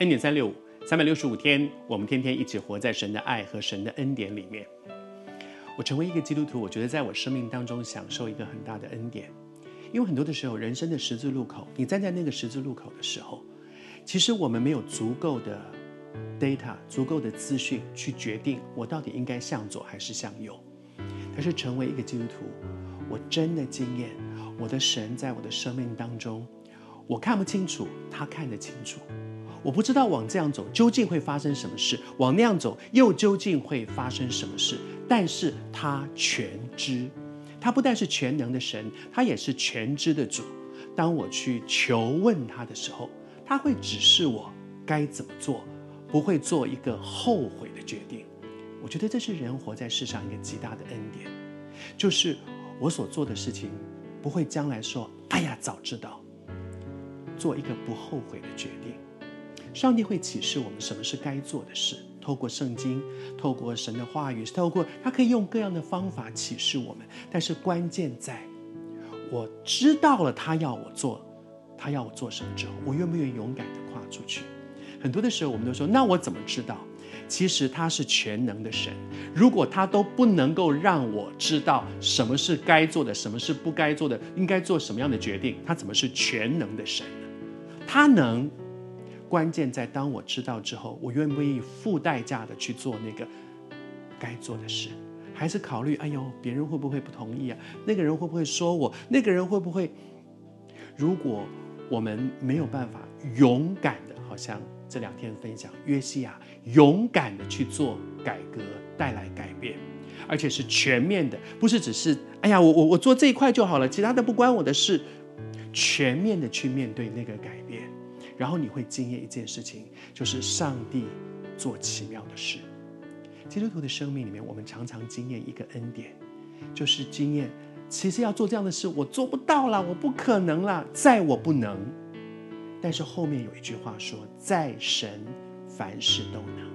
恩典三六五，三百六十五天，我们天天一起活在神的爱和神的恩典里面。我成为一个基督徒，我觉得在我生命当中享受一个很大的恩典，因为很多的时候，人生的十字路口，你站在那个十字路口的时候，其实我们没有足够的 data、足够的资讯去决定我到底应该向左还是向右。但是成为一个基督徒，我真的经验我的神在我的生命当中，我看不清楚，他看得清楚。我不知道往这样走究竟会发生什么事，往那样走又究竟会发生什么事。但是他全知，他不但是全能的神，他也是全知的主。当我去求问他的时候，他会指示我该怎么做，不会做一个后悔的决定。我觉得这是人活在世上一个极大的恩典，就是我所做的事情不会将来说：“哎呀，早知道。”做一个不后悔的决定。上帝会启示我们什么是该做的事，透过圣经，透过神的话语，透过他可以用各样的方法启示我们。但是关键在，我知道了他要我做，他要我做什么之后，我愿不愿意勇敢地跨出去？很多的时候，我们都说，那我怎么知道？其实他是全能的神，如果他都不能够让我知道什么是该做的，什么是不该做的，应该做什么样的决定，他怎么是全能的神呢？他能。关键在当我知道之后，我愿不愿意付代价的去做那个该做的事，还是考虑，哎呦，别人会不会不同意啊？那个人会不会说我？那个人会不会？如果我们没有办法勇敢的，好像这两天分享约西亚勇敢的去做改革，带来改变，而且是全面的，不是只是哎呀，我我我做这一块就好了，其他的不关我的事，全面的去面对那个改变。然后你会经验一件事情，就是上帝做奇妙的事。基督徒的生命里面，我们常常经验一个恩典，就是经验，其实要做这样的事，我做不到了，我不可能了，在我不能。但是后面有一句话说，在神凡事都能。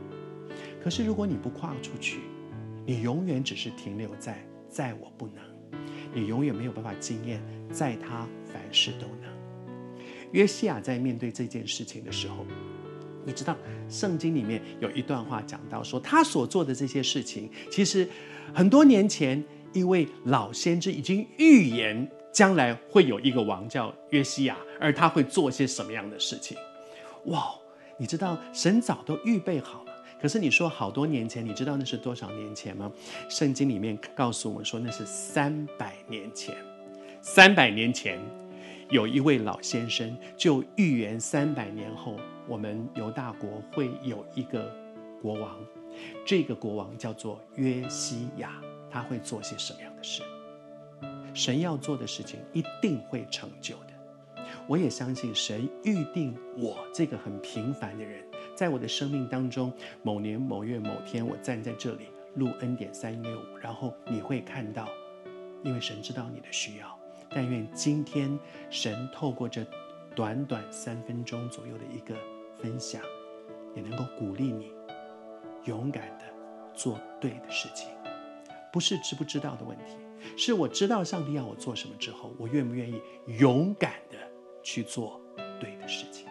可是如果你不跨出去，你永远只是停留在在我不能，你永远没有办法经验，在他凡事都能。约西亚在面对这件事情的时候，你知道圣经里面有一段话讲到说，他所做的这些事情，其实很多年前一位老先知已经预言将来会有一个王叫约西亚，而他会做些什么样的事情。哇，你知道神早都预备好了。可是你说好多年前，你知道那是多少年前吗？圣经里面告诉我们说那是三百年前，三百年前。有一位老先生就预言三百年后，我们犹大国会有一个国王，这个国王叫做约西亚，他会做些什么样的事？神要做的事情一定会成就的。我也相信神预定我这个很平凡的人，在我的生命当中，某年某月某天，我站在这里录恩典三六五，然后你会看到，因为神知道你的需要。但愿今天神透过这短短三分钟左右的一个分享，也能够鼓励你勇敢的做对的事情。不是知不知道的问题，是我知道上帝要我做什么之后，我愿不愿意勇敢的去做对的事情。